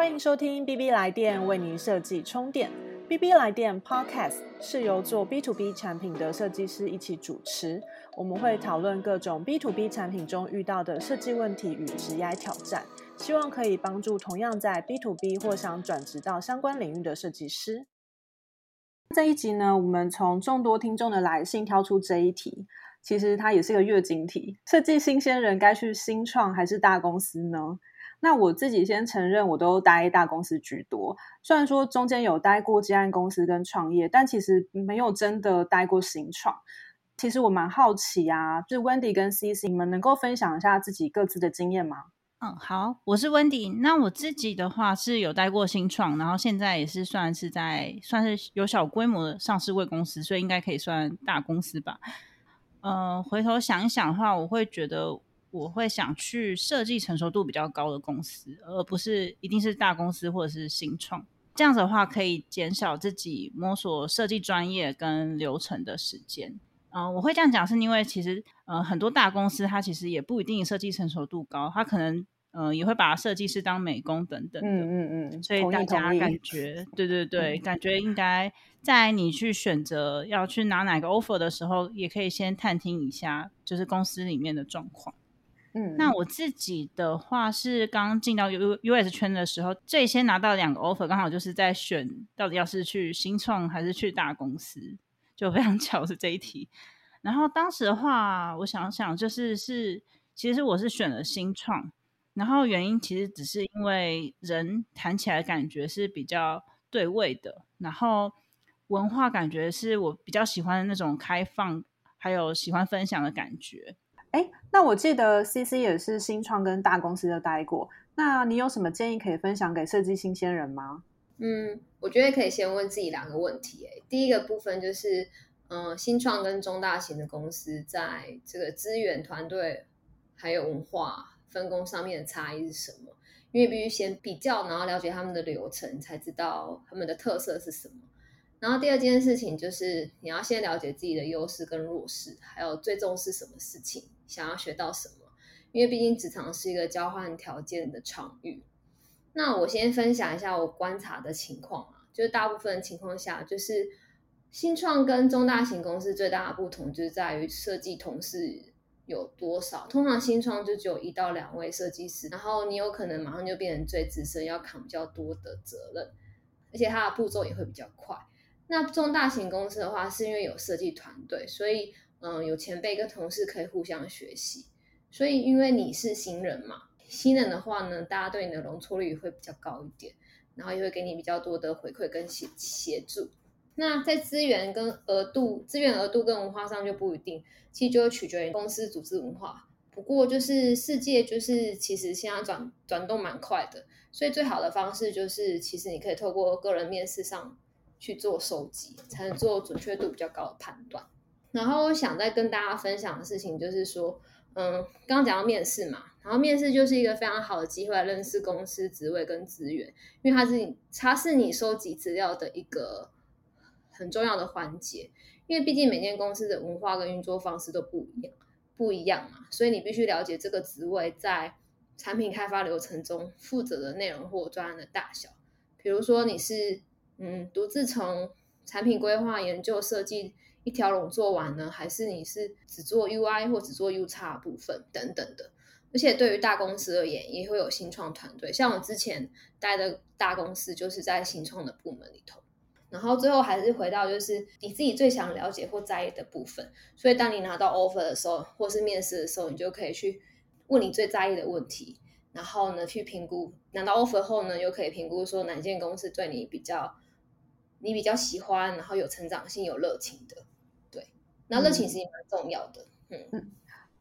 欢迎收听 B B 来电为您设计充电。B B 来电 Podcast 是由做 B to B 产品的设计师一起主持，我们会讨论各种 B to B 产品中遇到的设计问题与职业挑战，希望可以帮助同样在 B to B 或想转职到相关领域的设计师。这一集呢，我们从众多听众的来信挑出这一题，其实它也是个月经题：设计新鲜人该去新创还是大公司呢？那我自己先承认，我都待大公司居多。虽然说中间有待过接案公司跟创业，但其实没有真的待过新创。其实我蛮好奇啊，就是 Wendy 跟 CC，你们能够分享一下自己各自的经验吗？嗯，好，我是 Wendy。那我自己的话是有待过新创，然后现在也是算是在算是有小规模的上市位公司，所以应该可以算大公司吧。呃，回头想一想的话，我会觉得。我会想去设计成熟度比较高的公司，而不是一定是大公司或者是新创。这样子的话，可以减少自己摸索设计专业跟流程的时间。嗯，我会这样讲，是因为其实呃很多大公司它其实也不一定设计成熟度高，它可能呃也会把设计师当美工等等的。嗯嗯嗯。所以大家感觉，对对对，感觉应该在你去选择要去拿哪个 offer 的时候，也可以先探听一下，就是公司里面的状况。嗯，那我自己的话是刚进到 U U S 圈的时候，最先拿到两个 offer，刚好就是在选到底要是去新创还是去大公司，就非常 巧是这一题。然后当时的话，我想想就是是，其实我是选了新创，然后原因其实只是因为人谈起来感觉是比较对味的，然后文化感觉是我比较喜欢的那种开放，还有喜欢分享的感觉。哎，那我记得 C C 也是新创跟大公司都待过，那你有什么建议可以分享给设计新鲜人吗？嗯，我觉得可以先问自己两个问题。哎，第一个部分就是，嗯，新创跟中大型的公司在这个资源、团队还有文化分工上面的差异是什么？因为必须先比较，然后了解他们的流程，才知道他们的特色是什么。然后第二件事情就是，你要先了解自己的优势跟弱势，还有最重视什么事情。想要学到什么？因为毕竟职场是一个交换条件的场域。那我先分享一下我观察的情况啊，就是大部分情况下，就是新创跟中大型公司最大的不同，就是在于设计同事有多少。通常新创就只有一到两位设计师，然后你有可能马上就变成最资深，要扛比较多的责任，而且它的步骤也会比较快。那中大型公司的话，是因为有设计团队，所以。嗯，有前辈跟同事可以互相学习，所以因为你是新人嘛，新人的话呢，大家对你的容错率会比较高一点，然后也会给你比较多的回馈跟协协助。那在资源跟额度、资源额度跟文化上就不一定，其实就取决于公司组织文化。不过就是世界就是其实现在转转动蛮快的，所以最好的方式就是其实你可以透过个人面试上去做收集，才能做准确度比较高的判断。然后我想再跟大家分享的事情就是说，嗯，刚刚讲到面试嘛，然后面试就是一个非常好的机会来认识公司职位跟资源，因为它是你它是你收集资料的一个很重要的环节，因为毕竟每间公司的文化跟运作方式都不一样，不一样嘛，所以你必须了解这个职位在产品开发流程中负责的内容或专案的大小，比如说你是嗯独自从产品规划、研究、设计。一条龙做完呢，还是你是只做 UI 或只做 U 叉部分等等的？而且对于大公司而言，也会有新创团队。像我之前待的大公司，就是在新创的部门里头。然后最后还是回到就是你自己最想了解或在意的部分。所以当你拿到 offer 的时候，或是面试的时候，你就可以去问你最在意的问题，然后呢去评估。拿到 offer 后呢，又可以评估说哪间公司对你比较你比较喜欢，然后有成长性、有热情的。对那热情其实蛮重要的，嗯嗯。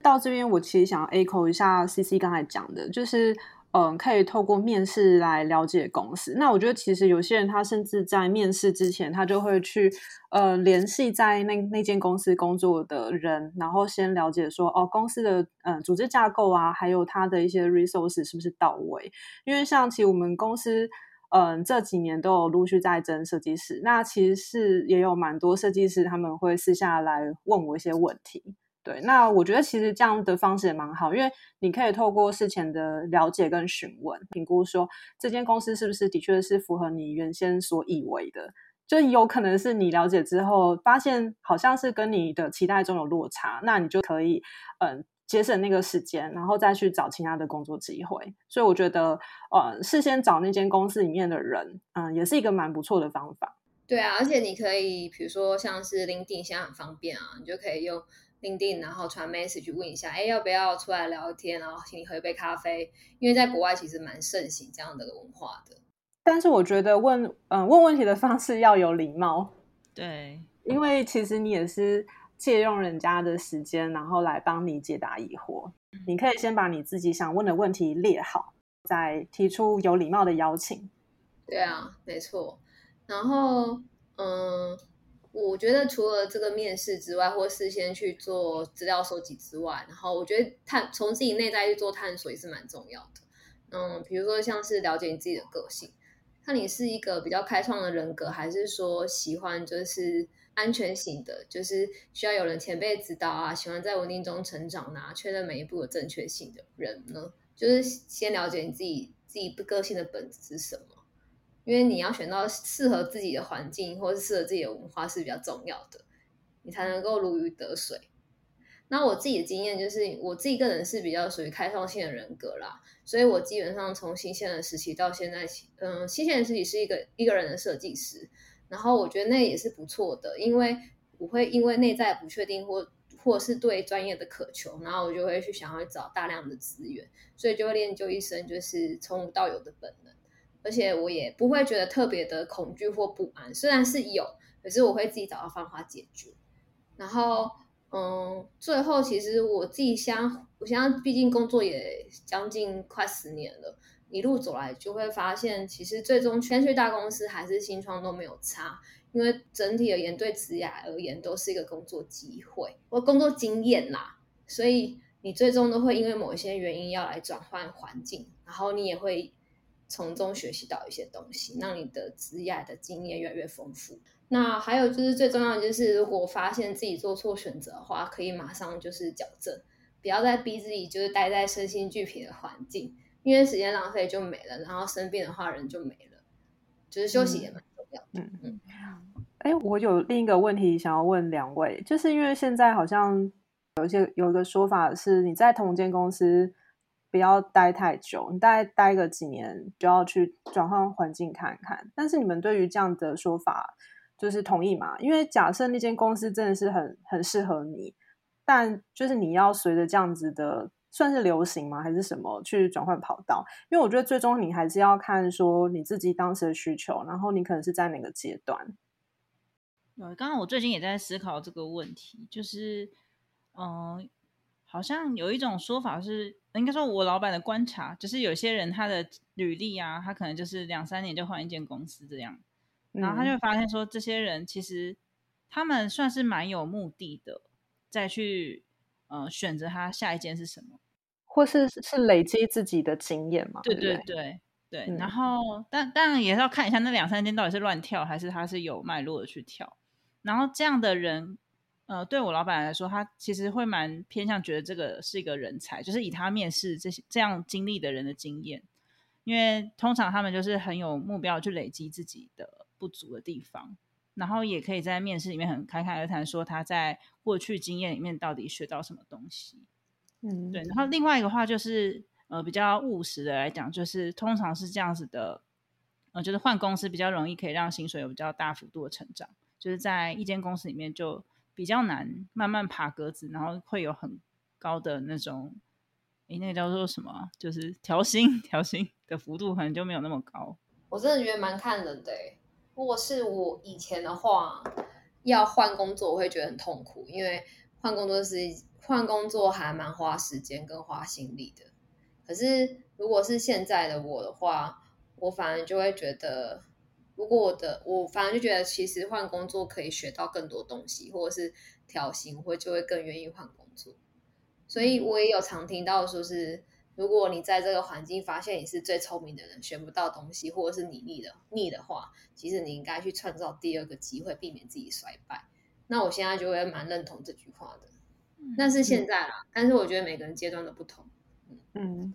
到这边，我其实想要 echo 一下 C C 刚才讲的，就是嗯，可以透过面试来了解公司。那我觉得其实有些人他甚至在面试之前，他就会去呃联系在那那间公司工作的人，然后先了解说哦公司的嗯组织架构啊，还有他的一些 resource 是不是到位。因为像其实我们公司。嗯，这几年都有陆续在征设计师，那其实是也有蛮多设计师他们会私下来问我一些问题，对，那我觉得其实这样的方式也蛮好，因为你可以透过事前的了解跟询问，评估说这间公司是不是的确是符合你原先所以为的。就有可能是你了解之后，发现好像是跟你的期待中有落差，那你就可以嗯节省那个时间，然后再去找其他的工作机会。所以我觉得呃事先找那间公司里面的人，嗯，也是一个蛮不错的方法。对啊，而且你可以比如说像是 LinkedIn 现在很方便啊，你就可以用 LinkedIn 然后传 message 问一下，哎，要不要出来聊天，然后请你喝一杯咖啡。因为在国外其实蛮盛行这样的文化的。但是我觉得问嗯问问题的方式要有礼貌，对，因为其实你也是借用人家的时间，然后来帮你解答疑惑。你可以先把你自己想问的问题列好，再提出有礼貌的邀请。对啊，没错。然后嗯，我觉得除了这个面试之外，或事先去做资料收集之外，然后我觉得探从自己内在去做探索也是蛮重要的。嗯，比如说像是了解你自己的个性。看你是一个比较开创的人格，还是说喜欢就是安全型的，就是需要有人前辈指导啊，喜欢在稳定中成长啊，确认每一步的正确性的人呢？就是先了解你自己自己个性的本质是什么，因为你要选到适合自己的环境，或是适合自己的文化是比较重要的，你才能够如鱼得水。那我自己的经验就是，我自己个人是比较属于开创性的人格啦，所以我基本上从新鲜的时期到现在，嗯，新鲜的时期是一个一个人的设计师，然后我觉得那也是不错的，因为我会因为内在不确定或或是对专业的渴求，然后我就会去想要找大量的资源，所以就会练就一身就是从无到有的本能，而且我也不会觉得特别的恐惧或不安，虽然是有，可是我会自己找到方法解决，然后。嗯，最后其实我自己想，我现在毕竟工作也将近快十年了，一路走来就会发现，其实最终先去大公司还是新创都没有差，因为整体而言对职涯而言都是一个工作机会或工作经验啦，所以你最终都会因为某一些原因要来转换环境，然后你也会从中学习到一些东西，让你的职涯的经验越来越丰富。那还有就是最重要的就是，如果发现自己做错选择的话，可以马上就是矫正，不要再逼自己就是待在身心俱疲的环境，因为时间浪费就没了，然后生病的话人就没了，就是休息也蛮重要。嗯嗯。哎，我有另一个问题想要问两位，就是因为现在好像有一些有一个说法是，你在同间公司不要待太久，你大概待个几年就要去转换环境看看。但是你们对于这样的说法？就是同意嘛？因为假设那间公司真的是很很适合你，但就是你要随着这样子的算是流行吗？还是什么去转换跑道？因为我觉得最终你还是要看说你自己当时的需求，然后你可能是在哪个阶段。对，刚刚我最近也在思考这个问题，就是嗯，好像有一种说法是，应该说我老板的观察，就是有些人他的履历啊，他可能就是两三年就换一间公司这样。然后他就会发现说，这些人其实他们算是蛮有目的的，再去呃选择他下一件是什么，或是是累积自己的经验嘛？对对对对。然后，但当然也是要看一下那两三间到底是乱跳，还是他是有脉络的去跳。然后这样的人，呃，对我老板来说，他其实会蛮偏向觉得这个是一个人才，就是以他面试这些这样经历的人的经验，因为通常他们就是很有目标去累积自己的。不足的地方，然后也可以在面试里面很侃侃而谈，说他在过去经验里面到底学到什么东西。嗯，对。然后另外一个话就是，呃，比较务实的来讲，就是通常是这样子的，呃，就是换公司比较容易可以让薪水有比较大幅度的成长，就是在一间公司里面就比较难慢慢爬格子，然后会有很高的那种，诶，那个叫做什么？就是调薪，调薪的幅度可能就没有那么高。我真的觉得蛮看人的。如果是我以前的话，要换工作，我会觉得很痛苦，因为换工作是换工作还蛮花时间跟花心力的。可是如果是现在的我的话，我反而就会觉得，如果我的我反而就觉得，其实换工作可以学到更多东西，或者是调薪，会就会更愿意换工作。所以我也有常听到说是。如果你在这个环境发现你是最聪明的人，学不到东西，或者是你腻的腻的话，其实你应该去创造第二个机会，避免自己衰败。那我现在就会蛮认同这句话的。那是现在啦，但是我觉得每个人阶段都不同。嗯，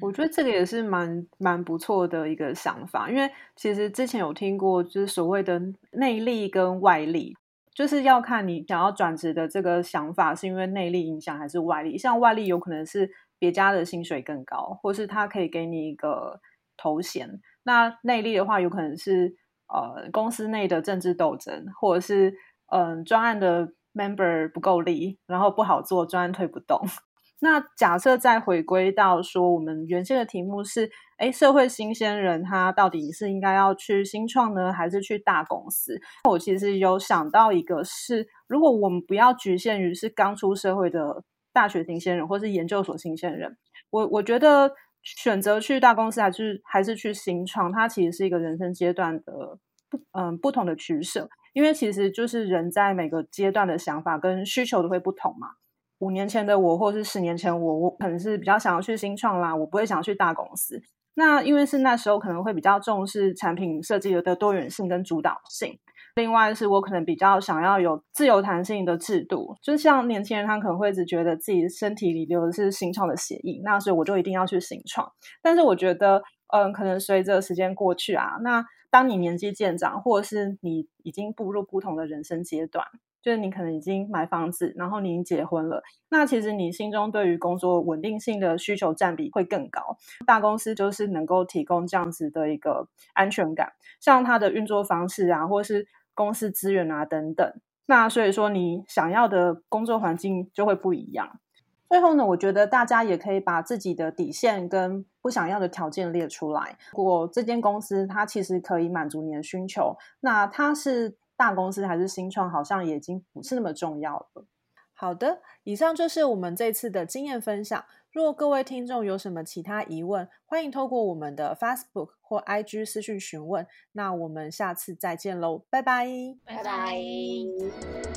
我觉得这个也是蛮蛮不错的一个想法，因为其实之前有听过，就是所谓的内力跟外力，就是要看你想要转职的这个想法是因为内力影响还是外力。像外力有可能是别家的薪水更高，或是他可以给你一个头衔；那内力的话，有可能是呃公司内的政治斗争，或者是嗯专案的 member 不够力，然后不好做，专案推不动。那假设再回归到说，我们原先的题目是：哎，社会新鲜人他到底是应该要去新创呢，还是去大公司？我其实有想到一个，是如果我们不要局限于是刚出社会的大学新鲜人，或是研究所新鲜人，我我觉得选择去大公司还是还是去新创，它其实是一个人生阶段的不嗯不同的取舍，因为其实就是人在每个阶段的想法跟需求都会不同嘛。五年前的我，或是十年前我，我可能是比较想要去新创啦，我不会想要去大公司。那因为是那时候可能会比较重视产品设计的多元性跟主导性。另外是我可能比较想要有自由弹性的制度，就像年轻人他可能会只觉得自己身体里流的是新创的血液，那所以我就一定要去新创。但是我觉得，嗯，可能随着时间过去啊，那当你年纪渐长，或者是你已经步入不同的人生阶段。就是你可能已经买房子，然后你已经结婚了，那其实你心中对于工作稳定性的需求占比会更高。大公司就是能够提供这样子的一个安全感，像它的运作方式啊，或是公司资源啊等等。那所以说，你想要的工作环境就会不一样。最后呢，我觉得大家也可以把自己的底线跟不想要的条件列出来。如果这间公司它其实可以满足你的需求，那它是。大公司还是新创，好像已经不是那么重要了。好的，以上就是我们这次的经验分享。如果各位听众有什么其他疑问，欢迎透过我们的 Facebook 或 IG 私讯询问。那我们下次再见喽，拜拜，拜拜。